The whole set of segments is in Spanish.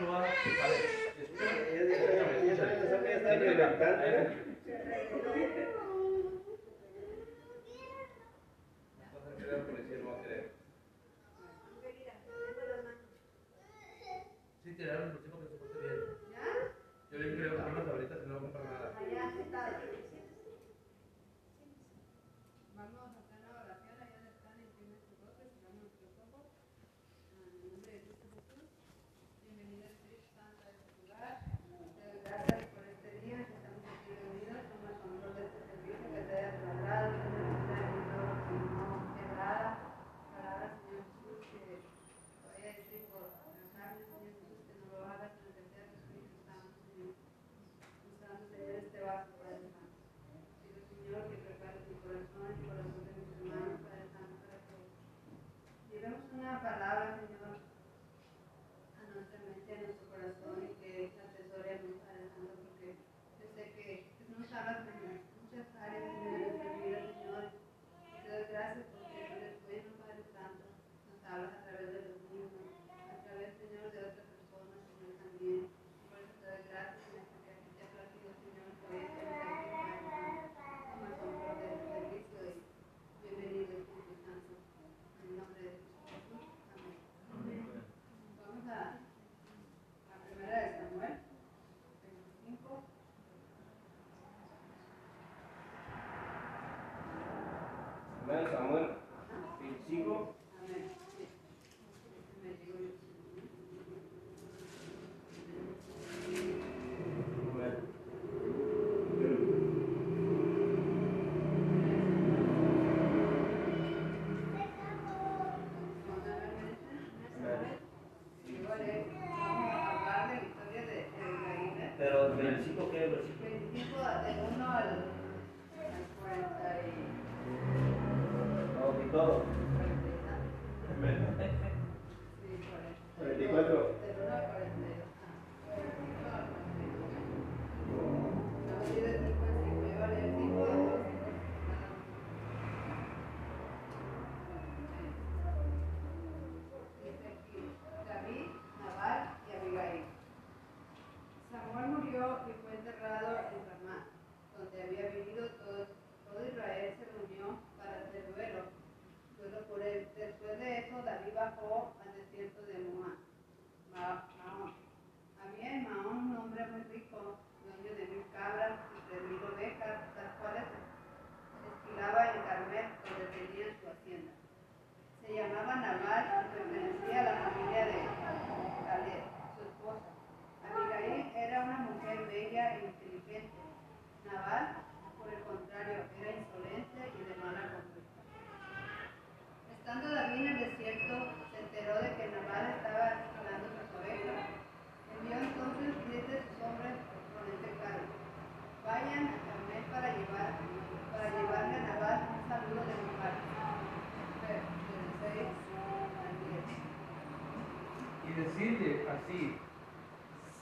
Loi de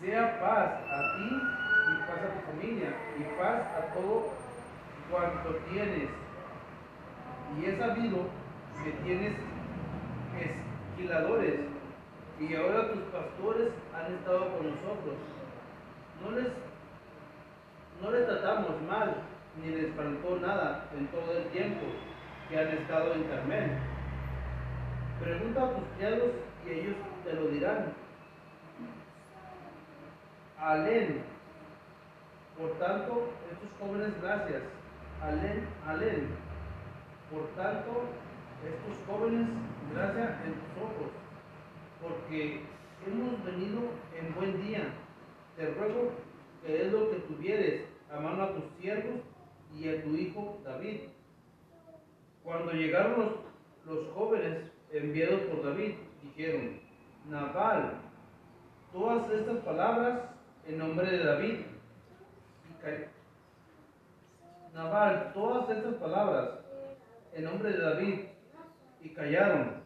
sea paz a ti y paz a tu familia y paz a todo cuanto tienes. Y he sabido que tienes esquiladores y ahora tus pastores han estado con nosotros. No les, no les tratamos mal ni les faltó nada en todo el tiempo que han estado en Carmel. Pregunta a tus criados y ellos te lo dirán alén. Por tanto, estos jóvenes, gracias. Alén, alén. Por tanto, estos jóvenes, gracias en tus ojos, porque hemos venido en buen día. Te ruego que es lo que tuvieres a mano a tus siervos y a tu hijo David. Cuando llegaron los, los jóvenes enviados por David, dijeron, Nabal, todas estas palabras en nombre de David. Okay. Nabal, todas estas palabras en nombre de David y callaron.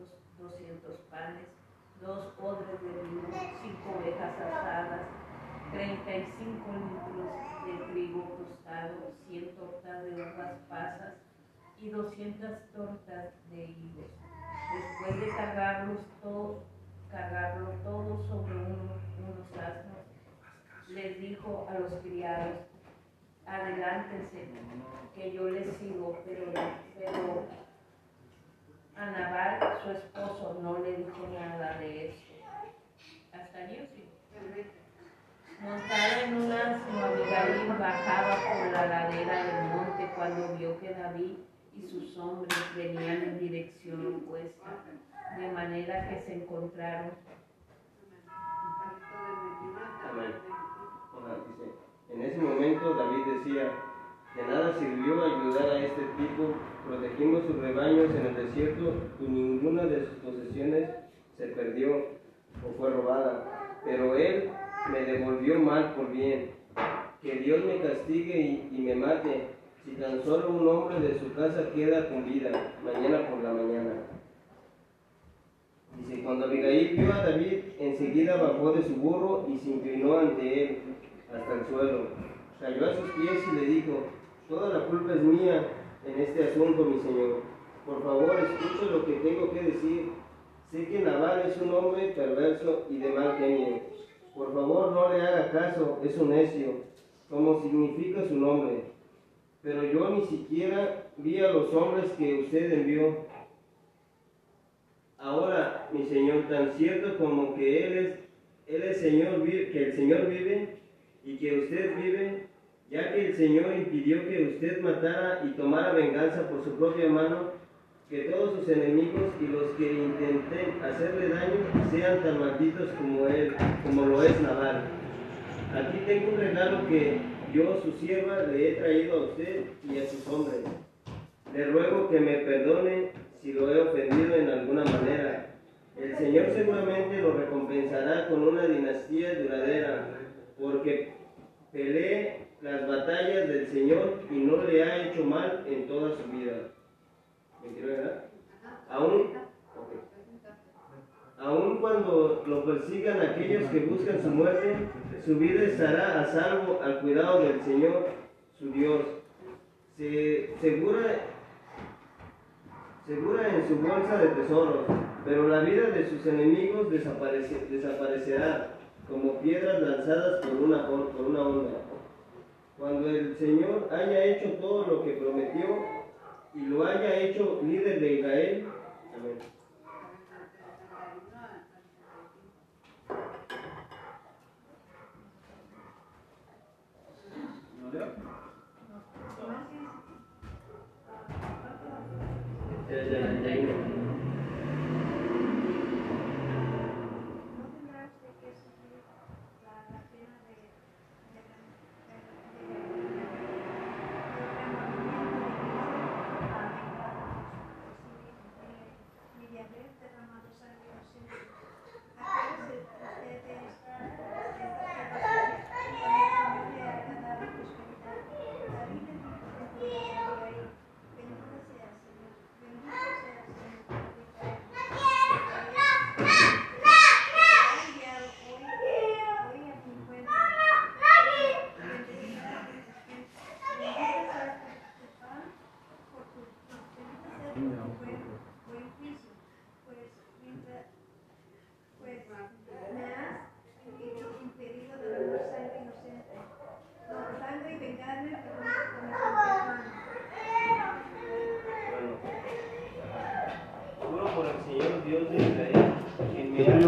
200, 200 panes, dos odres de vino, cinco ovejas asadas, 35 litros de trigo tostado, 100 tortas de uvas pasas y 200 tortas de higos. Después de cargarlos todos, cargarlo todo sobre uno- unos asnos, les dijo a los criados, adelántense, que yo les sigo, pero, pero a Nabal, su esposo, no le dijo nada de esto. Hasta allí o sí. El 20. Montada en un asno, Abigail bajaba por la ladera del monte cuando vio que David y sus hombres venían en dirección opuesta, de manera que se encontraron. Amén. Dice, En ese momento David decía, de nada sirvió ayudar a este tipo, protegimos sus rebaños en el desierto y ninguna de sus posesiones se perdió o fue robada, pero él me devolvió mal por bien. Que Dios me castigue y, me mate, si tan solo un hombre de su casa queda con vida, mañana por la mañana. Dice, cuando Abigail vio a David, enseguida bajó de su burro y se inclinó ante él hasta el suelo. Cayó a sus pies y le dijo, toda la culpa es mía en este asunto, mi señor. Por favor, escuche lo que tengo que decir. Sé que Nabal es un hombre perverso y de mal genio. Por favor, no le haga caso, es un necio, como significa su nombre. Pero yo ni siquiera vi a los hombres que usted envió. Ahora, mi Señor, tan cierto como que Él es, Él es Señor, que el Señor vive y que usted vive, ya que el Señor impidió que usted matara y tomara venganza por su propia mano, que todos sus enemigos y los que intenten hacerle daño sean tan malditos como Él, como lo es Nabal. Aquí tengo un regalo que yo, su sierva, le he traído a usted y a sus hombres. Le ruego que me perdone Su muerte, su vida estará a salvo al cuidado del Señor, su Dios. Se, segura, segura en su bolsa de tesoros, pero la vida de sus enemigos desaparecerá como piedras lanzadas por una, por una onda. Cuando el Señor haya hecho todo lo que prometió y lo haya hecho líder de Israel, amén.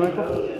Michael?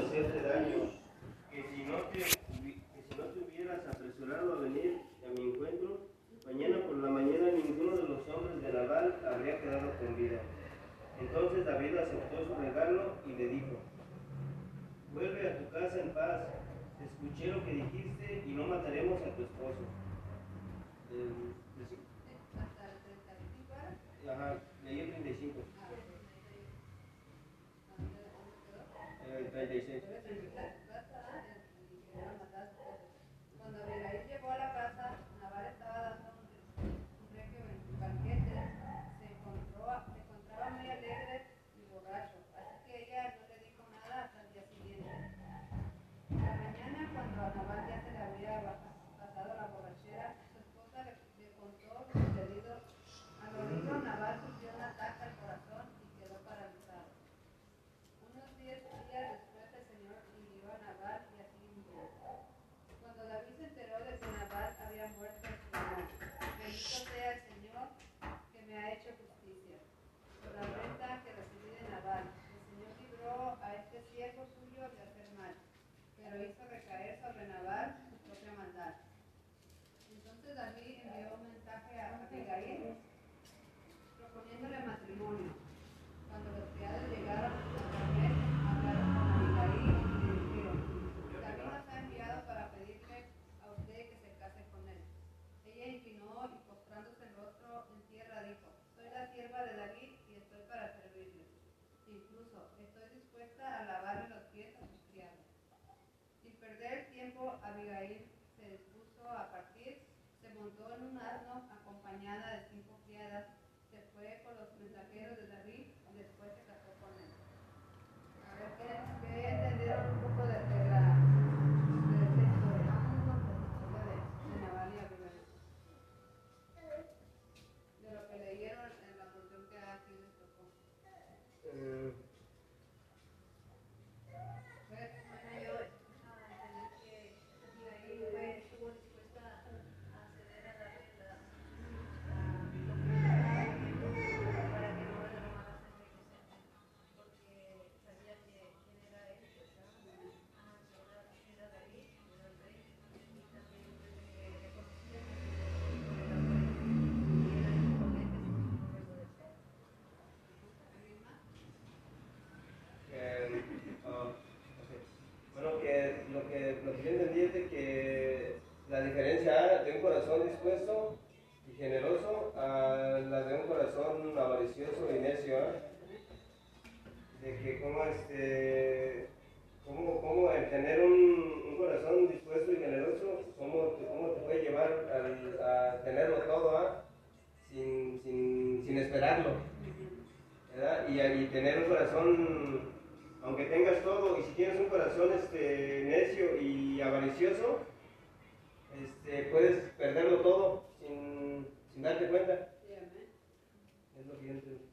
acompañada y avaricioso, este, puedes perderlo todo sin, sin darte cuenta. Es lo que yo entiendo.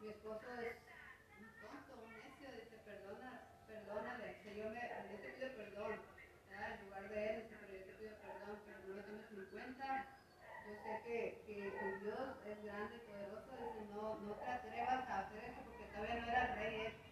mi esposo es un tonto, un necio, dice, perdona, perdónale, que yo, me, yo te pido perdón, en lugar de él, pero yo te pido perdón, pero no lo tomes en cuenta, yo sé que, que Dios es grande y poderoso, dice, no, no te atrevas a hacer eso porque todavía no era el rey, eh".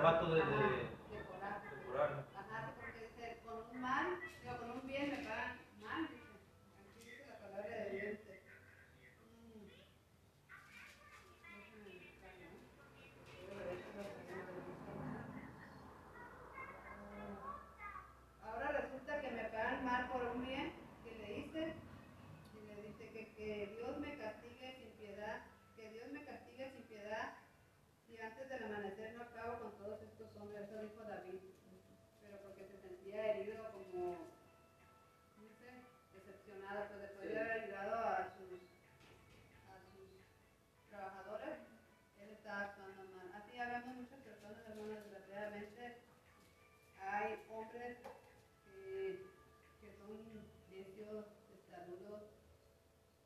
Arrebato de, de, de coraje. de coraje. Ajá, sí, porque dice, con un mal, digo, con un bien me pagan mal, dice. Aquí dice la palabra de Dios. dice. Mm. Déjame buscarlo, ¿no? Pero esto es lo que no me gusta. Ahora resulta que me pagan mal por un bien que le hice y le dice que, que Dios me castigue sin piedad, que Dios me castigue sin piedad y antes del amanecer no acabo con todos estos hombres, eso dijo David, pero porque se sentía herido como, dice, decepcionado, pues después de haber ayudado a sus, a sus trabajadores, él estaba actuando mal. Así habemos muchas personas, hermanos, desgraciadamente, hay hombres que, que son necios, testarudos,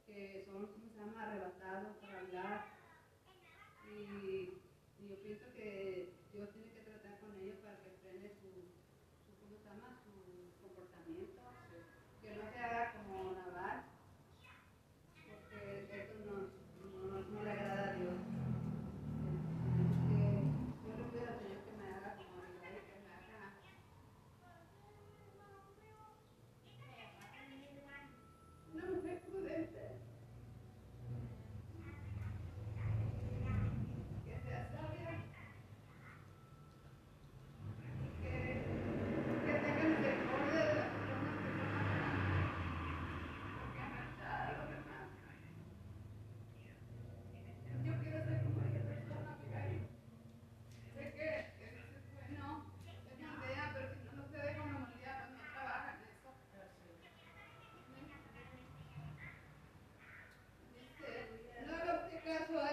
que son, ¿cómo se llama?, arrebatados por hablar. Y, y yo pienso que Dios tiene que tratar con ellos para que frene su, su ¿cómo se llama?, su comportamiento. Que no se haga como Naval, porque eso no, no, no le agrada a Dios. Que yo le pido al Señor que me haga como Abigail, que me haga una mujer prudente. Que sea sabia. Que, que tenga misericordia de las personas que son Porque amar a los demás. Yo quiero ser como esa persona, Abigail. Sé que, que eso es bueno, es una idea, pero si no, no se deja una humanidad, pues no trabaja en eso. Dice, no haga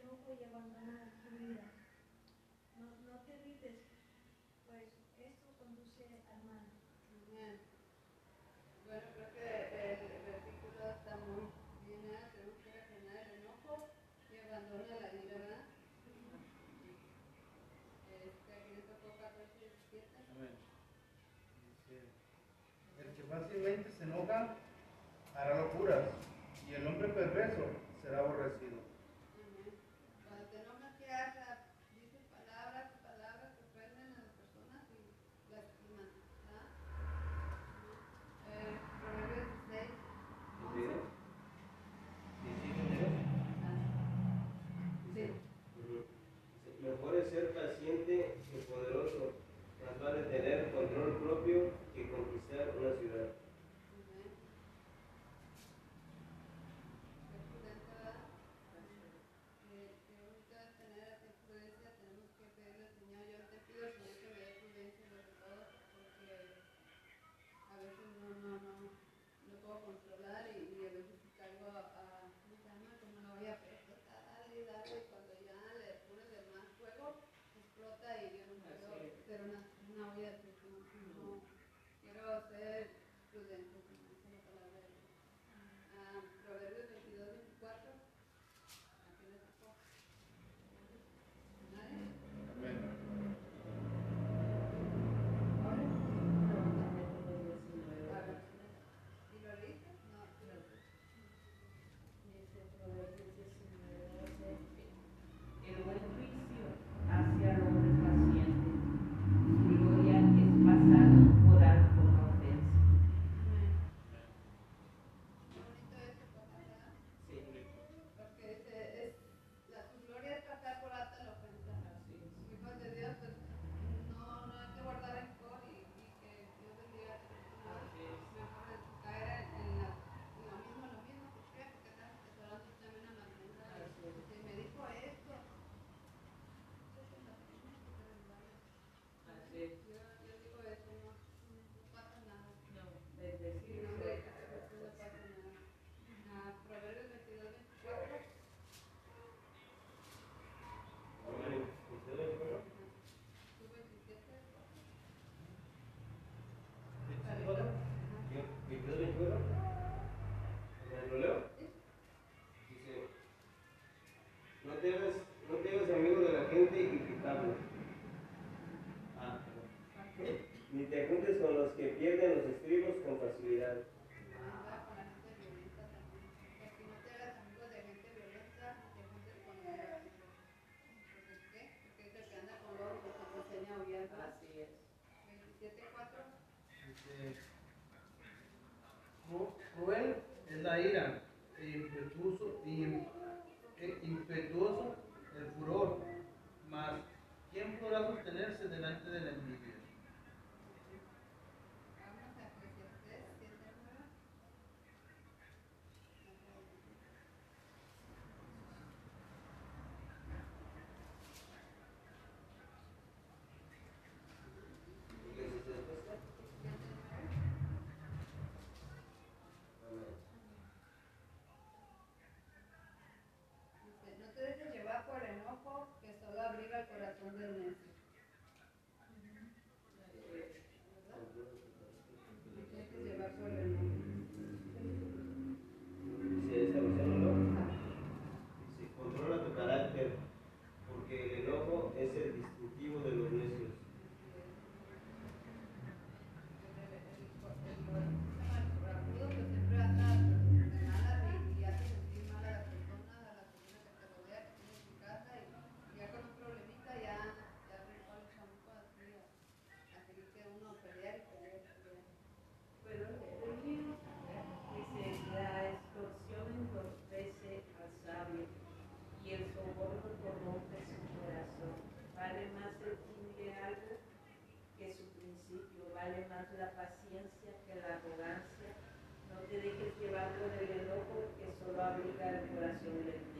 enojo y abandono de tu vida. No, no te olvides, pues esto conduce al mal. Bien. Bueno, creo que el, versículo está muy bien, ¿eh? tenemos que frenar el enojo y abandona la vida, ¿verdad? Este, aquí nos tocó 14 17. Amén. El que fácilmente se enoja hará locuras y el hombre perverso será aborrecido. Yeah. que solo abriga el corazón del